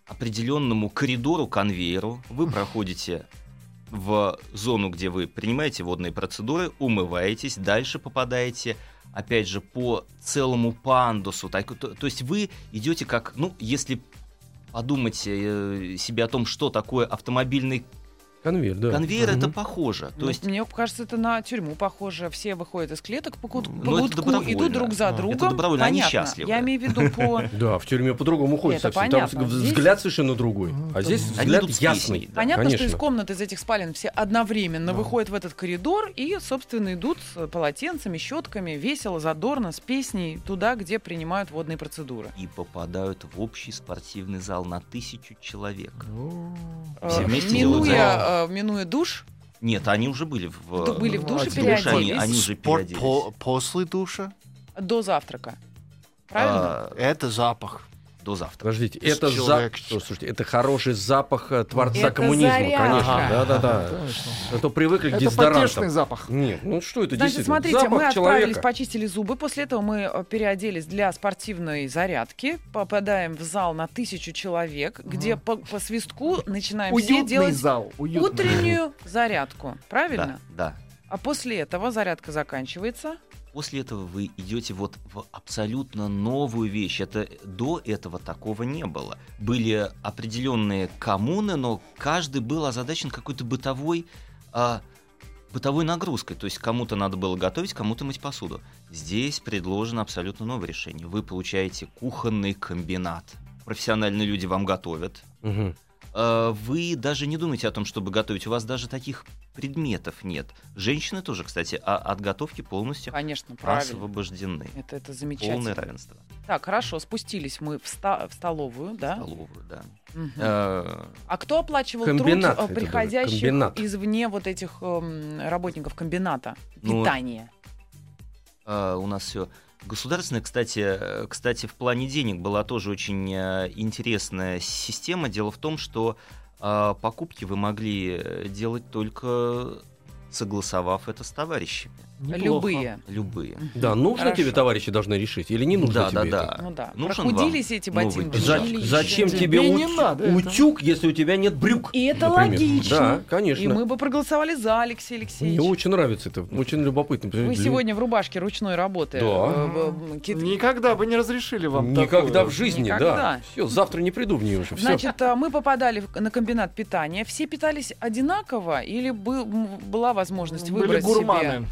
[SPEAKER 5] определенному коридору, конвейеру вы проходите в зону, где вы принимаете водные процедуры, умываетесь, дальше попадаете, опять же, по целому пандусу. Так, то, то есть вы идете как, ну, если подумать э, себе о том, что такое автомобильный
[SPEAKER 3] Конвейер, да.
[SPEAKER 5] Конвейер это
[SPEAKER 3] Мгм.
[SPEAKER 5] похоже. То
[SPEAKER 4] Ну,
[SPEAKER 5] есть
[SPEAKER 4] Мне кажется, это на тюрьму похоже. Все выходят из клеток по, кут-
[SPEAKER 5] Ну,
[SPEAKER 4] по
[SPEAKER 5] это
[SPEAKER 4] гудку,
[SPEAKER 5] добровольно.
[SPEAKER 4] идут друг за
[SPEAKER 7] Это
[SPEAKER 4] другом.
[SPEAKER 5] добровольно, они
[SPEAKER 4] Понятно.
[SPEAKER 5] счастливы.
[SPEAKER 4] Я имею в виду по...
[SPEAKER 3] Да, в тюрьме по-другому ходит
[SPEAKER 4] Это
[SPEAKER 3] совсем. Там
[SPEAKER 4] Здесь-
[SPEAKER 3] взгляд совершенно другой. А здесь
[SPEAKER 5] Они
[SPEAKER 3] взгляд ясный.
[SPEAKER 4] Понятно, что из комнат из этих спален все одновременно выходят в этот коридор и, собственно, идут с полотенцами, щетками, весело, задорно, с песней туда, где принимают водные процедуры.
[SPEAKER 5] и попадают в общий спортивный зал на тысячу человек. Все вместе делают
[SPEAKER 4] минуя, э, минуя душ,
[SPEAKER 5] Нет, они уже были в...
[SPEAKER 4] ду- были в душе,
[SPEAKER 5] душе, они,
[SPEAKER 4] переоделись
[SPEAKER 5] они уже
[SPEAKER 7] Спорт
[SPEAKER 5] переоделись.
[SPEAKER 7] по- после душа
[SPEAKER 4] до завтрака. Правильно?
[SPEAKER 5] А,
[SPEAKER 7] это запах.
[SPEAKER 5] До завтра.
[SPEAKER 3] Подождите, это запах. Слушайте, это хороший запах э, творца
[SPEAKER 4] Это
[SPEAKER 3] коммунизма,
[SPEAKER 4] зарядка.
[SPEAKER 3] конечно.
[SPEAKER 7] Ага.
[SPEAKER 3] Да, да, да.
[SPEAKER 6] Конечно.
[SPEAKER 3] А то привыкли к
[SPEAKER 6] Это
[SPEAKER 3] дезодорантам.
[SPEAKER 6] потешный запах.
[SPEAKER 3] Нет, ну что это
[SPEAKER 4] Значит,
[SPEAKER 3] действительно?
[SPEAKER 4] смотрите,
[SPEAKER 3] Запах
[SPEAKER 4] мы отправились,
[SPEAKER 3] человека.
[SPEAKER 4] почистили зубы, после этого мы э, переоделись для спортивной зарядки, попадаем в зал на тысячу человек, где по, по свистку начинаем все
[SPEAKER 6] Уютный
[SPEAKER 4] делать
[SPEAKER 6] зал. уютный.
[SPEAKER 4] утреннюю зарядку, правильно?
[SPEAKER 5] Да, да.
[SPEAKER 4] А после этого зарядка заканчивается.
[SPEAKER 5] После этого вы идете вот в абсолютно новую вещь. Это до этого такого не было. Были определенные коммуны, но каждый был озадачен какой-то бытовой а, бытовой нагрузкой. То есть кому-то надо было готовить, кому-то мыть посуду. Здесь предложено абсолютно новое решение. Вы получаете кухонный комбинат. Профессиональные люди вам готовят. А, Вы даже не думаете о том, чтобы готовить. У вас даже таких предметов нет. Женщины тоже, кстати, а- от готовки полностью
[SPEAKER 4] Конечно, правильно.
[SPEAKER 5] освобождены.
[SPEAKER 4] Это, это
[SPEAKER 5] Полное
[SPEAKER 4] замечательно.
[SPEAKER 5] равенство.
[SPEAKER 4] Так, хорошо, спустились мы в, ста- в столовую, да?
[SPEAKER 5] Столовую, да. Э,
[SPEAKER 4] А кто оплачивал
[SPEAKER 3] Комбинат
[SPEAKER 4] труд э, приходящих
[SPEAKER 3] комбинат.
[SPEAKER 4] извне вот этих эм, работников комбината
[SPEAKER 5] Ну,
[SPEAKER 4] питания?
[SPEAKER 5] э, У нас все государственное, кстати, э, кстати, в плане денег была тоже очень э, интересная система. Дело в том, что э, покупки вы могли э, делать только согласовав это с товарищами.
[SPEAKER 6] Неплохо.
[SPEAKER 4] Любые.
[SPEAKER 5] Любые.
[SPEAKER 3] Да, нужно
[SPEAKER 4] Хорошо.
[SPEAKER 3] тебе, товарищи, должны решить, или не нужно
[SPEAKER 5] Да, да,
[SPEAKER 3] тебе
[SPEAKER 5] да.
[SPEAKER 3] это?
[SPEAKER 4] Ну да.
[SPEAKER 5] Нужен
[SPEAKER 4] Прохудились эти
[SPEAKER 5] новый
[SPEAKER 4] ботинки.
[SPEAKER 3] За- зачем
[SPEAKER 6] Тебе
[SPEAKER 3] тебе
[SPEAKER 6] не
[SPEAKER 3] ут-
[SPEAKER 6] надо
[SPEAKER 3] утюг, если у тебя нет брюк?
[SPEAKER 4] И это
[SPEAKER 3] например?
[SPEAKER 4] логично.
[SPEAKER 3] Да, конечно.
[SPEAKER 4] И мы бы проголосовали за Алексея
[SPEAKER 3] Мне
[SPEAKER 4] Алексеевича.
[SPEAKER 3] очень нравится это, очень любопытно.
[SPEAKER 4] Вы сегодня в рубашке ручной работы.
[SPEAKER 3] Да.
[SPEAKER 4] э, кит-
[SPEAKER 6] Никогда бы не разрешили вам
[SPEAKER 3] Никогда
[SPEAKER 6] такое.
[SPEAKER 3] в жизни,
[SPEAKER 4] Никогда.
[SPEAKER 3] да. Все, завтра не приду в нее уже. Все.
[SPEAKER 4] Значит, э, мы попадали на комбинат питания. Все питались одинаково или был- была возможность
[SPEAKER 6] Были
[SPEAKER 4] выбрать
[SPEAKER 6] гурманы.
[SPEAKER 4] себе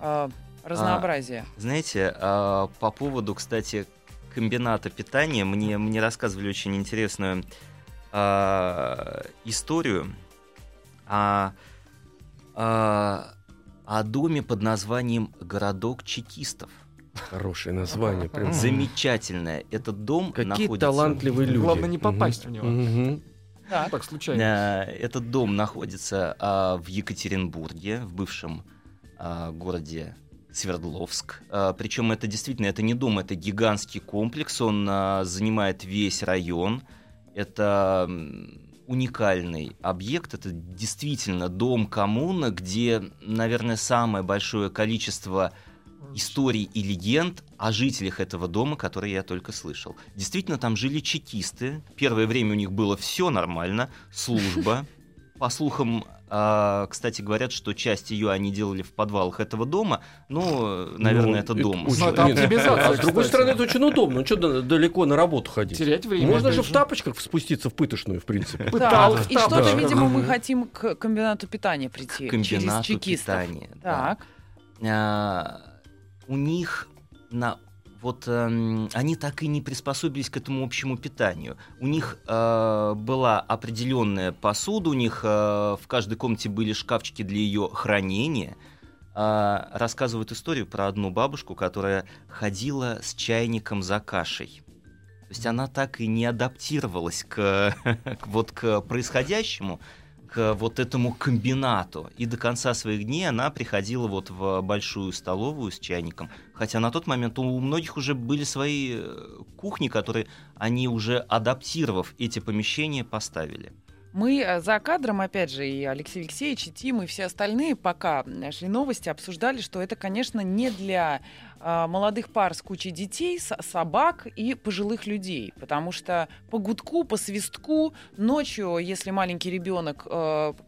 [SPEAKER 4] э, разнообразие?
[SPEAKER 5] Знаете, а, по поводу, кстати, комбината питания, мне, мне рассказывали очень интересную а, историю о, о, о доме под названием «Городок чекистов».
[SPEAKER 3] Хорошее название. Прям.
[SPEAKER 5] Замечательное. Этот дом
[SPEAKER 3] Какие
[SPEAKER 5] находится...
[SPEAKER 3] талантливые люди.
[SPEAKER 6] Главное не попасть в него.
[SPEAKER 3] Мгм.
[SPEAKER 4] Так.
[SPEAKER 6] Так случайно.
[SPEAKER 5] А, Этот дом находится а, в Екатеринбурге, в бывшем а, городе Свердловск. А, Причем это действительно это не дом, это гигантский комплекс. Он а, занимает весь район. Это уникальный объект. Это действительно дом коммуна, где, наверное, самое большое количество историй и легенд о жителях этого дома, которые я только слышал. Действительно, там жили чекисты. Первое время у них было все нормально, служба. По слухам, а, кстати, говорят, что часть ее они делали в подвалах этого дома. Ну, наверное, это дом.
[SPEAKER 3] очень-
[SPEAKER 6] Ну, это оптимизация,
[SPEAKER 3] А с другой стороны, это очень удобно. Ну, что далеко на работу ходить?
[SPEAKER 6] Терять время.
[SPEAKER 3] Можно же в тапочках спуститься в пытошную, в принципе.
[SPEAKER 6] Пыталась
[SPEAKER 4] и что-то,
[SPEAKER 3] да.
[SPEAKER 4] видимо, мы хотим к комбинату питания прийти. через
[SPEAKER 5] комбинату питания. да.
[SPEAKER 4] Так.
[SPEAKER 5] А, у них на вот эм, они так и не приспособились к этому общему питанию. У них э, была определенная посуда, у них э, в каждой комнате были шкафчики для ее хранения. А, рассказывают историю про одну бабушку, которая ходила с чайником за кашей. То есть она так и не адаптировалась к, к вот к происходящему, к вот этому комбинату. И до конца своих дней она приходила вот в большую столовую с чайником. Хотя на тот момент у многих уже были свои э, кухни, которые они уже адаптировав эти помещения поставили.
[SPEAKER 4] Мы э, за кадром, опять же, и Алексей Алексеевич, и Тим, и все остальные, пока шли новости, обсуждали, что это, конечно, не для а, молодых пар с кучей детей, с- собак и пожилых людей. Потому что по гудку, по свистку, ночью, если маленький ребенок э,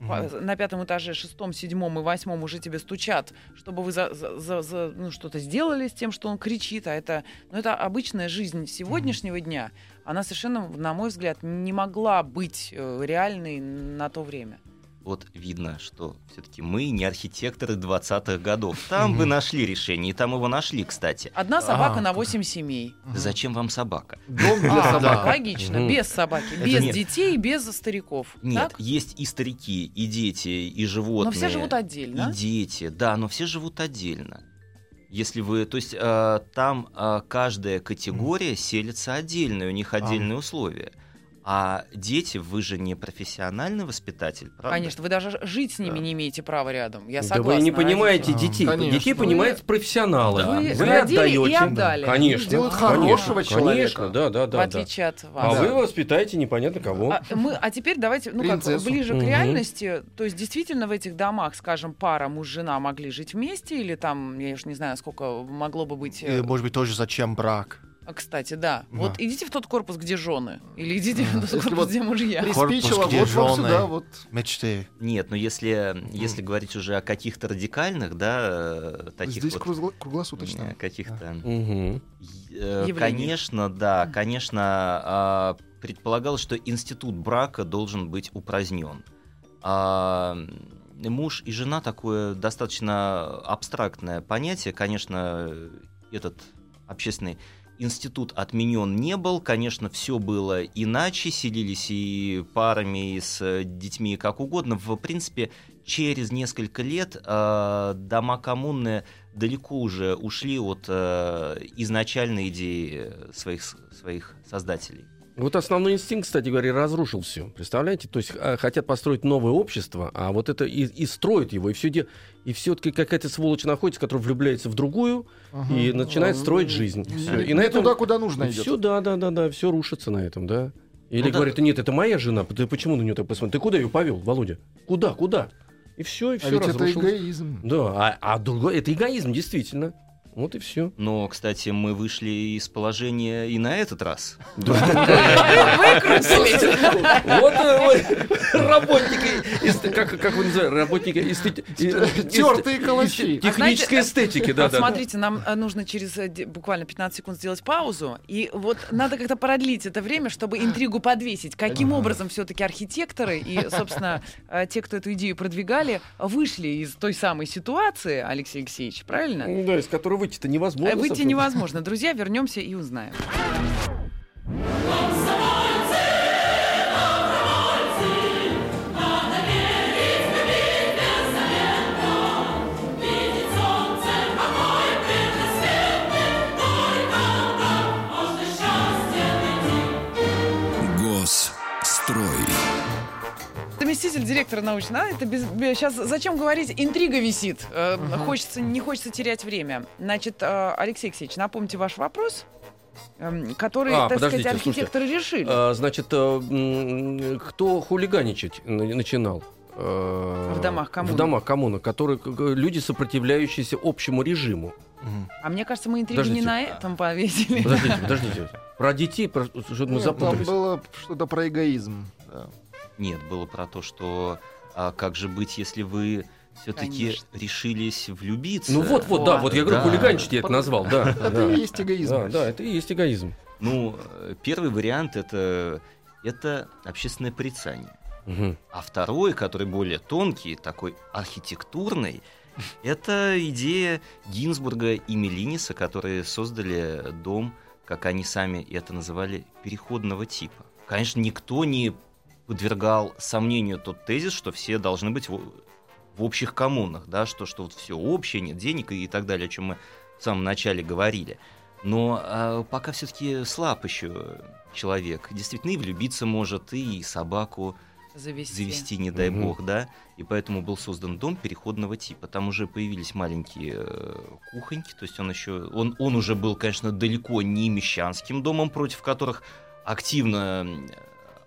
[SPEAKER 4] по- на пятом этаже, шестом, седьмом и восьмом уже тебе стучат, чтобы вы за- за- за- ну, что-то сделали с тем, что он кричит, а это, ну, это обычная жизнь сегодняшнего дня, она совершенно, на мой взгляд, не могла быть э, реальной на то время.
[SPEAKER 5] вот видно, что все-таки мы не архитекторы 20-х годов. Там вы нашли решение, и там его нашли, кстати.
[SPEAKER 4] Одна собака
[SPEAKER 7] А,
[SPEAKER 4] на
[SPEAKER 7] куда?
[SPEAKER 4] 8 семей.
[SPEAKER 5] Да зачем вам собака?
[SPEAKER 6] Дом для
[SPEAKER 4] А,
[SPEAKER 6] собак.
[SPEAKER 4] Логично,
[SPEAKER 3] Мгм.
[SPEAKER 4] без собаки,
[SPEAKER 5] Это
[SPEAKER 4] без
[SPEAKER 5] нет.
[SPEAKER 4] детей, без стариков.
[SPEAKER 5] Нет,
[SPEAKER 4] Так?
[SPEAKER 5] есть и старики, и дети, и животные.
[SPEAKER 4] Но все живут отдельно.
[SPEAKER 5] И дети, да, но все живут отдельно. Если вы, то есть э, там э, каждая категория селится отдельно, у них отдельные условия. А дети, вы же не профессиональный воспитатель, правда?
[SPEAKER 4] Конечно, вы даже жить с ними не имеете права рядом. Я
[SPEAKER 3] Да
[SPEAKER 4] согласна.
[SPEAKER 3] вы не понимаете
[SPEAKER 4] родители.
[SPEAKER 3] детей.
[SPEAKER 6] Конечно.
[SPEAKER 3] Детей
[SPEAKER 6] Вы-
[SPEAKER 3] понимают профессионалы.
[SPEAKER 5] Да.
[SPEAKER 4] Вы
[SPEAKER 3] Вы
[SPEAKER 4] родили и
[SPEAKER 3] отдаете.
[SPEAKER 4] отдали.
[SPEAKER 3] Конечно. Конечно,
[SPEAKER 6] хорошего
[SPEAKER 3] Конечно,
[SPEAKER 6] человека.
[SPEAKER 3] да, да,
[SPEAKER 4] В
[SPEAKER 3] да. да.
[SPEAKER 4] отличие от
[SPEAKER 3] А
[SPEAKER 4] вас.
[SPEAKER 3] вы воспитаете непонятно кого.
[SPEAKER 4] А, мы, а теперь давайте, ну как, ближе к реальности. То есть действительно в этих домах, скажем, пара муж-жена могли жить вместе, или там, я уж не знаю, сколько могло бы быть. э,
[SPEAKER 7] Или, может быть, тоже зачем брак?
[SPEAKER 4] А, Кстати, да.
[SPEAKER 7] Да.
[SPEAKER 4] Вот идите в тот корпус, где жены. Или идите в тот
[SPEAKER 6] Если
[SPEAKER 4] корпус,
[SPEAKER 6] вот
[SPEAKER 4] где мужья.
[SPEAKER 6] Приспичило,
[SPEAKER 7] Корпус, где
[SPEAKER 6] вот
[SPEAKER 7] жены.
[SPEAKER 6] сюда, вот.
[SPEAKER 7] Мечты.
[SPEAKER 5] Нет, но если, если говорить уже о каких-то радикальных, да, э, таких
[SPEAKER 6] Здесь
[SPEAKER 5] вот,
[SPEAKER 6] кругло-
[SPEAKER 5] э,
[SPEAKER 6] круглосуточно.
[SPEAKER 5] каких-то...
[SPEAKER 3] Мгм.
[SPEAKER 5] Э. Конечно, да, конечно, а, предполагалось, что институт брака должен быть упразднен. А, муж и жена такое достаточно абстрактное понятие. Конечно, этот общественный институт отменен не был. Конечно, все было иначе. Селились и парами, и с детьми, как угодно. В принципе, через несколько лет э, дома коммуны далеко уже ушли от э, изначальной идеи своих, своих создателей.
[SPEAKER 3] Вот основной инстинкт, кстати говоря, разрушил все. Представляете? То есть а, хотят построить новое общество, а вот это и, и строят его, и все де... и все-таки какая-то сволочь находится, которая влюбляется в другую
[SPEAKER 6] Ага.
[SPEAKER 3] и начинает строить жизнь. Всё. И на этом
[SPEAKER 6] туда, куда нужно идет.
[SPEAKER 3] все, да, да, да, да, все рушится на этом, да. Или
[SPEAKER 5] Ну да.
[SPEAKER 3] говорит, нет, это моя жена, ты почему на нее так посмотри? Ты куда ее повел, Володя? Куда, куда? И все, и все
[SPEAKER 6] А ведь это
[SPEAKER 3] разрушилось.
[SPEAKER 6] эгоизм.
[SPEAKER 3] Да, а, а другое, это эгоизм, действительно. Вот и все.
[SPEAKER 5] Но, кстати, мы вышли из положения и на этот раз.
[SPEAKER 3] Вот э, работники, как, вы называете, работники эстети- э, эст-
[SPEAKER 6] калачи.
[SPEAKER 3] Технической
[SPEAKER 4] А знаете,
[SPEAKER 3] эстетики, да,
[SPEAKER 4] смотрите, нам э, нужно через э, буквально 15 секунд сделать паузу. И вот надо как-то продлить это время, чтобы интригу подвесить. Каким образом все-таки архитекторы и, собственно, э, те, кто эту идею продвигали, вышли из той самой ситуации, Алексей Алексеевич, правильно?
[SPEAKER 3] Ну Да, из которой выйти-то невозможно.
[SPEAKER 4] Выйти
[SPEAKER 3] совсем.
[SPEAKER 4] невозможно. Друзья, вернемся и узнаем. Заместитель директора научного, а, это без, сейчас зачем говорить, интрига висит, Э, хочется, не хочется терять время. Значит, э, Алексей Алексеевич, напомните ваш вопрос, эм, который,
[SPEAKER 3] А,
[SPEAKER 4] так
[SPEAKER 3] подождите,
[SPEAKER 4] сказать, архитекторы решили.
[SPEAKER 3] А, Значит, э, кто хулиганичать на- начинал? Э,
[SPEAKER 4] В домах коммуны.
[SPEAKER 3] В домах коммуны, которые люди, сопротивляющиеся общему режиму.
[SPEAKER 4] А мне кажется, мы интригу не
[SPEAKER 3] подождите.
[SPEAKER 4] на этом повесили.
[SPEAKER 3] Подождите, подождите. Про детей, про... что-то мы
[SPEAKER 6] Нет, там
[SPEAKER 3] запутались.
[SPEAKER 6] было что-то про эгоизм. да.
[SPEAKER 5] Нет, было про то, что а как же быть, если вы все-таки решились влюбиться?
[SPEAKER 3] Ну вот, вот, да,
[SPEAKER 4] Вот.
[SPEAKER 3] я говорю,
[SPEAKER 5] Да.
[SPEAKER 3] хулиганчить я это назвал, да.
[SPEAKER 6] Это и есть эгоизм.
[SPEAKER 3] Да, да, это и есть эгоизм.
[SPEAKER 5] Ну, э, первый вариант это, это общественное порицание.
[SPEAKER 3] Мгм.
[SPEAKER 5] А второй, который более тонкий, такой архитектурный, это идея Гинзбурга и Мелиниса, которые создали дом, как они сами это называли, переходного типа. Конечно, никто не подвергал сомнению тот тезис, что все должны быть в, в общих коммунах, да, что, что вот все общее, нет денег и так далее, о чем мы в самом начале говорили. Но а, пока все-таки слаб еще человек. Действительно, и влюбиться может, и собаку
[SPEAKER 4] Завести.
[SPEAKER 5] завести, не дай
[SPEAKER 3] Мгм.
[SPEAKER 5] бог, да. И поэтому был создан дом переходного типа. Там уже появились маленькие э, кухоньки, то есть он еще, он, он уже был, конечно, далеко не мещанским домом, против которых активно,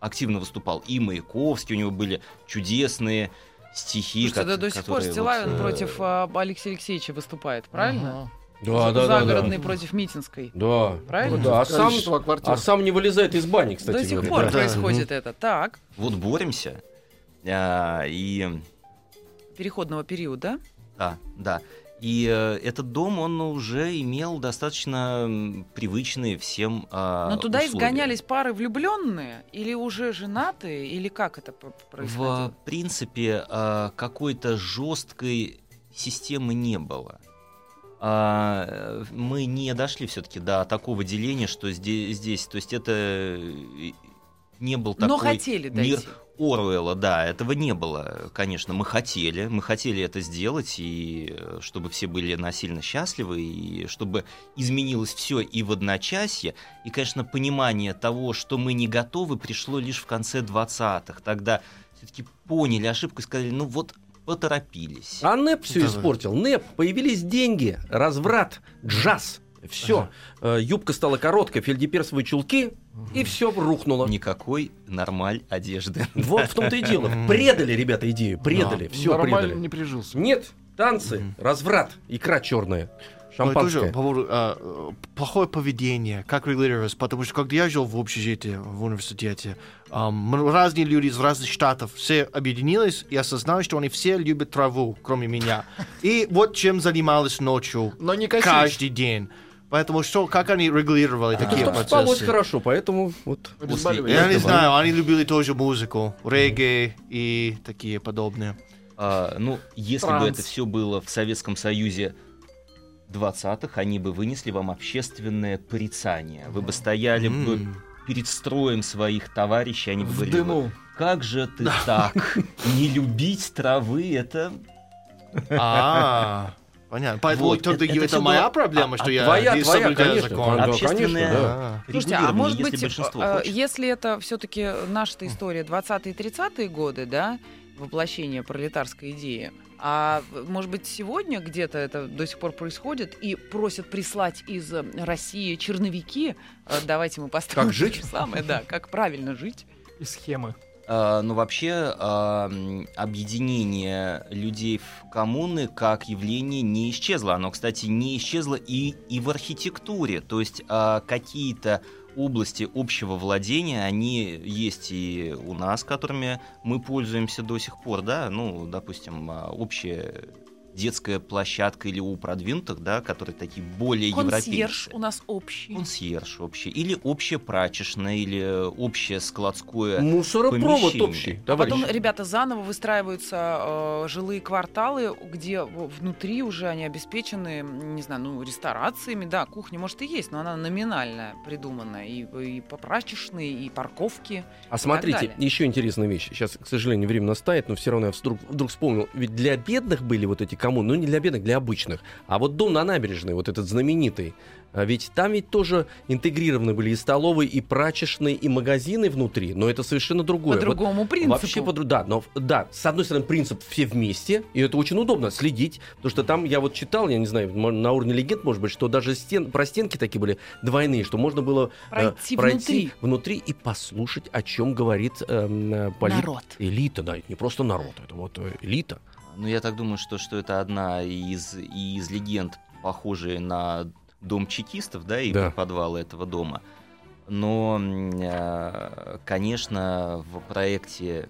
[SPEAKER 5] активно выступал и Маяковский, у него были чудесные стихи.
[SPEAKER 4] Слушайте, да до сих пор Стилавин
[SPEAKER 5] вот, э,
[SPEAKER 4] против а, Алексея Алексеевича выступает, правильно?
[SPEAKER 6] Ага.
[SPEAKER 3] Да, да, да,
[SPEAKER 4] Загородный
[SPEAKER 3] да.
[SPEAKER 4] против Митинской.
[SPEAKER 3] Да.
[SPEAKER 4] Правильно?
[SPEAKER 3] Да, а сам, а сам не вылезает из бани, кстати
[SPEAKER 4] До сих
[SPEAKER 3] говоря,
[SPEAKER 4] пор
[SPEAKER 3] да.
[SPEAKER 4] происходит это. Так,
[SPEAKER 5] Вот боремся. А, и
[SPEAKER 4] переходного периода.
[SPEAKER 5] Да, да. И э, этот дом, он уже имел достаточно привычные всем а,
[SPEAKER 4] Но туда
[SPEAKER 5] условия.
[SPEAKER 4] изгонялись пары влюбленные или уже женатые, или как это происходило?
[SPEAKER 5] В принципе, а, какой-то жесткой системы не было. А, э, Мы не дошли все-таки до такого деления, что здесь, здесь то есть это э, не был такой
[SPEAKER 4] Но хотели
[SPEAKER 5] мир
[SPEAKER 4] дойти.
[SPEAKER 5] Оруэлла, да, этого не было, конечно, мы хотели, мы хотели это сделать, и э, чтобы все были насильно счастливы, и чтобы изменилось все и в одночасье, и, конечно, понимание того, что мы не готовы, пришло лишь в конце 20-х, тогда все-таки поняли ошибку и сказали, ну вот поторопились.
[SPEAKER 3] А НЭП все испортил. НЭП, появились деньги, разврат, джаз. Все. Юбка стала короткой, фельдеперсовые чулки, и все рухнуло.
[SPEAKER 5] Никакой нормаль одежды.
[SPEAKER 3] Вот в том-то и дело. Предали, ребята, идею. Предали. Все
[SPEAKER 6] Нормально
[SPEAKER 3] предали.
[SPEAKER 6] не прижился.
[SPEAKER 3] Нет, танцы, разврат, икра черная,
[SPEAKER 7] Но это тоже
[SPEAKER 3] шампанское.
[SPEAKER 7] по поводу, а, э, плохое поведение, как регулировалось, потому что когда я жил в общежитии, в университете, м- разные люди из разных штатов все объединились и осознали, что они все любят траву, кроме меня. И вот чем занимались ночью,
[SPEAKER 6] Но не косишь.
[SPEAKER 7] каждый день. Поэтому что, как они регулировали
[SPEAKER 3] Да
[SPEAKER 7] такие
[SPEAKER 3] чтоб спалось
[SPEAKER 7] процессы?
[SPEAKER 3] хорошо, поэтому вот.
[SPEAKER 7] Я не знаю, они любили тоже музыку, регgae и такие подобные.
[SPEAKER 5] А, ну, если бы
[SPEAKER 6] Транс.
[SPEAKER 5] это все было в Советском Союзе 20-х, они бы вынесли вам общественное порицание. Вы бы стояли бы
[SPEAKER 7] М.
[SPEAKER 5] перед строем своих товарищей, они бы
[SPEAKER 6] В
[SPEAKER 5] говорили,
[SPEAKER 6] дыму.
[SPEAKER 5] как же ты так? Не любить травы, это...
[SPEAKER 7] А, понятно. Поэтому
[SPEAKER 5] Вот,
[SPEAKER 7] тогда
[SPEAKER 5] это-
[SPEAKER 7] это,
[SPEAKER 5] это
[SPEAKER 7] моя
[SPEAKER 5] было-
[SPEAKER 7] проблема, что
[SPEAKER 5] а-
[SPEAKER 7] я
[SPEAKER 3] твоя,
[SPEAKER 7] не
[SPEAKER 3] твоя,
[SPEAKER 7] соблюдаю
[SPEAKER 3] конечно,
[SPEAKER 7] закон.
[SPEAKER 3] да,
[SPEAKER 5] Общественное
[SPEAKER 3] конечно,
[SPEAKER 7] А.
[SPEAKER 4] Слушайте, а может
[SPEAKER 5] если
[SPEAKER 4] быть,
[SPEAKER 5] большинство
[SPEAKER 4] э,
[SPEAKER 5] хочет.
[SPEAKER 4] если это все-таки наша история 20-е 30-е годы, да, воплощение пролетарской идеи, а может быть сегодня где-то это до сих пор происходит и просят прислать из э, России черновики, э, давайте мы поставим
[SPEAKER 3] Как жить?
[SPEAKER 4] то же самое, да, как правильно жить.
[SPEAKER 6] И схемы.
[SPEAKER 5] А, ну, вообще, а, м, объединение людей в коммуны как явление не исчезло. Оно, кстати, не исчезло и, и в архитектуре. То есть а, какие-то области общего владения, они есть и у нас, которыми мы пользуемся до сих пор, да, ну, допустим, а, общая детская площадка или у продвинутых, да, которые такие более
[SPEAKER 4] Консьерж
[SPEAKER 5] европейские.
[SPEAKER 4] у нас общий.
[SPEAKER 5] Консьерж общий, или общее прачечное, или общее складское
[SPEAKER 3] Мусоропровод
[SPEAKER 5] помещение.
[SPEAKER 3] общий, товарищи.
[SPEAKER 4] потом, ребята, заново выстраиваются э, жилые кварталы, где внутри уже они обеспечены, не знаю, ну, ресторациями. Да, кухня, может, и есть, но она номинальная придуманная. И, и попрачечные, и парковки.
[SPEAKER 3] А смотрите,
[SPEAKER 4] далее.
[SPEAKER 3] еще интересная вещь. Сейчас, к сожалению, время настает, но все равно я вдруг, вдруг вспомнил. Ведь для бедных были вот эти коммуны, ну не для бедных, для обычных. А вот дом на набережной, вот этот знаменитый, а ведь там ведь тоже интегрированы были и столовые, и прачечные, и магазины внутри, но это совершенно другое.
[SPEAKER 4] По
[SPEAKER 3] Вот
[SPEAKER 4] другому принципу.
[SPEAKER 3] Вообще по да, но да, с одной стороны принцип все вместе, и это очень удобно следить, потому что там я вот читал, я не знаю, на уровне легенд, может быть, что даже стен, простенки такие были двойные, что можно было э,
[SPEAKER 4] Пройти внутри.
[SPEAKER 3] внутри и послушать, о чем говорит эм, э, поли-
[SPEAKER 4] Народ.
[SPEAKER 3] элита, да, не просто народ, это вот э, элита.
[SPEAKER 5] Ну, я так думаю, что, что это одна из, из легенд, похожая на дом чекистов, да, и
[SPEAKER 3] Да.
[SPEAKER 5] подвал этого дома. Но, э, конечно, в проекте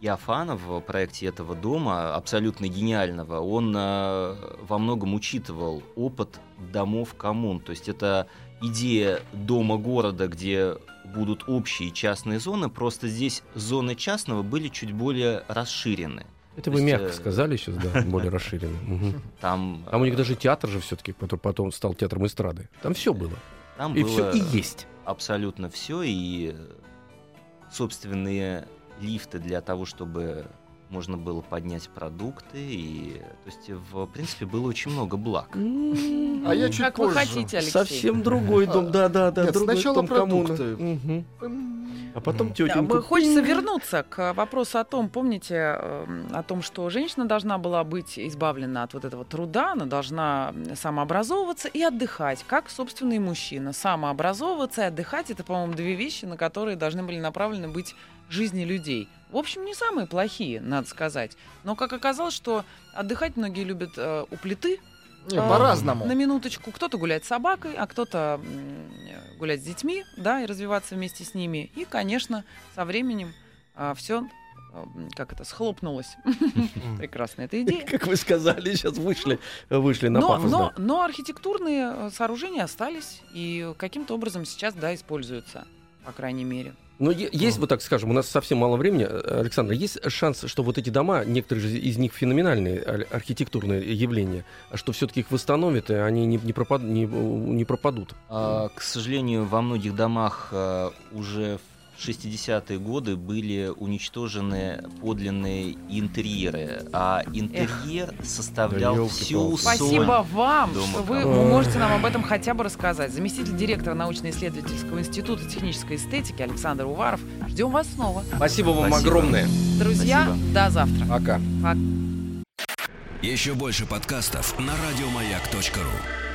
[SPEAKER 5] Иофана, в проекте этого дома, абсолютно гениального, он э, во многом учитывал опыт домов коммун. То есть это идея дома-города, где будут общие частные зоны, просто здесь зоны частного были чуть более расширены.
[SPEAKER 3] Это
[SPEAKER 5] То
[SPEAKER 3] вы мягко
[SPEAKER 5] э,
[SPEAKER 3] сказали сейчас, да, более расширенно.
[SPEAKER 5] Там,
[SPEAKER 3] Там у них
[SPEAKER 5] э,
[SPEAKER 3] даже театр же все-таки, который потом стал театром эстрады. Там все было.
[SPEAKER 5] там
[SPEAKER 3] И
[SPEAKER 5] было
[SPEAKER 3] все и есть.
[SPEAKER 5] абсолютно все, и э, собственные лифты для того, чтобы можно было поднять продукты, и то есть в принципе было очень много благ.
[SPEAKER 6] А я чуть
[SPEAKER 4] Как вы хотите, Алексей.
[SPEAKER 3] Совсем другой дом, да, да, да.
[SPEAKER 6] Нет,
[SPEAKER 3] другой
[SPEAKER 6] сначала
[SPEAKER 3] дом
[SPEAKER 6] продукты.
[SPEAKER 3] Мгм.
[SPEAKER 6] М,
[SPEAKER 3] А потом тетеньку.
[SPEAKER 4] Хочется вернуться к вопросу о том, помните, эм, о том, что женщина должна была быть избавлена от вот этого труда, она должна самообразовываться и отдыхать, как, собственно, и мужчина. Самообразовываться и отдыхать — это, по-моему, две вещи, на которые должны были направлены быть жизни людей. В общем, не самые плохие, надо сказать. Но, как оказалось, что отдыхать многие любят э, у плиты,
[SPEAKER 6] Не,
[SPEAKER 4] А,
[SPEAKER 6] по-разному.
[SPEAKER 4] на минуточку. Кто-то гуляет с собакой, а кто-то м, гулять с детьми, да, и развиваться вместе с ними. И, конечно, со временем все м, как это, схлопнулась. Прекрасная эта идея.
[SPEAKER 3] Как вы сказали, сейчас вышли, вышли на
[SPEAKER 4] Но,
[SPEAKER 3] пафос.
[SPEAKER 4] но,
[SPEAKER 3] да.
[SPEAKER 4] но архитектурные э, сооружения остались и каким-то образом сейчас, да, используются, по крайней мере.
[SPEAKER 3] Но есть, вот так скажем, у нас совсем мало времени, э, Александр, есть шанс, что вот эти дома, некоторые же из них феноменальные ар- архитектурные явления, а что все-таки их восстановят, и они не, не, пропад- не, не пропадут?
[SPEAKER 5] А, К сожалению, во многих домах а, уже в 60-е годы были уничтожены подлинные интерьеры, а интерьер составлял
[SPEAKER 3] Да
[SPEAKER 5] всю соль.
[SPEAKER 4] Спасибо вам,
[SPEAKER 5] дома
[SPEAKER 4] что вы можете нам об этом хотя бы рассказать. Заместитель директора научно-исследовательского института технической эстетики Александр Уваров. Ждем вас снова.
[SPEAKER 3] Спасибо вам
[SPEAKER 5] Спасибо.
[SPEAKER 3] огромное.
[SPEAKER 4] Друзья,
[SPEAKER 5] Спасибо.
[SPEAKER 4] до завтра.
[SPEAKER 3] Пока.
[SPEAKER 1] Еще больше подкастов на радиомаяк.ру.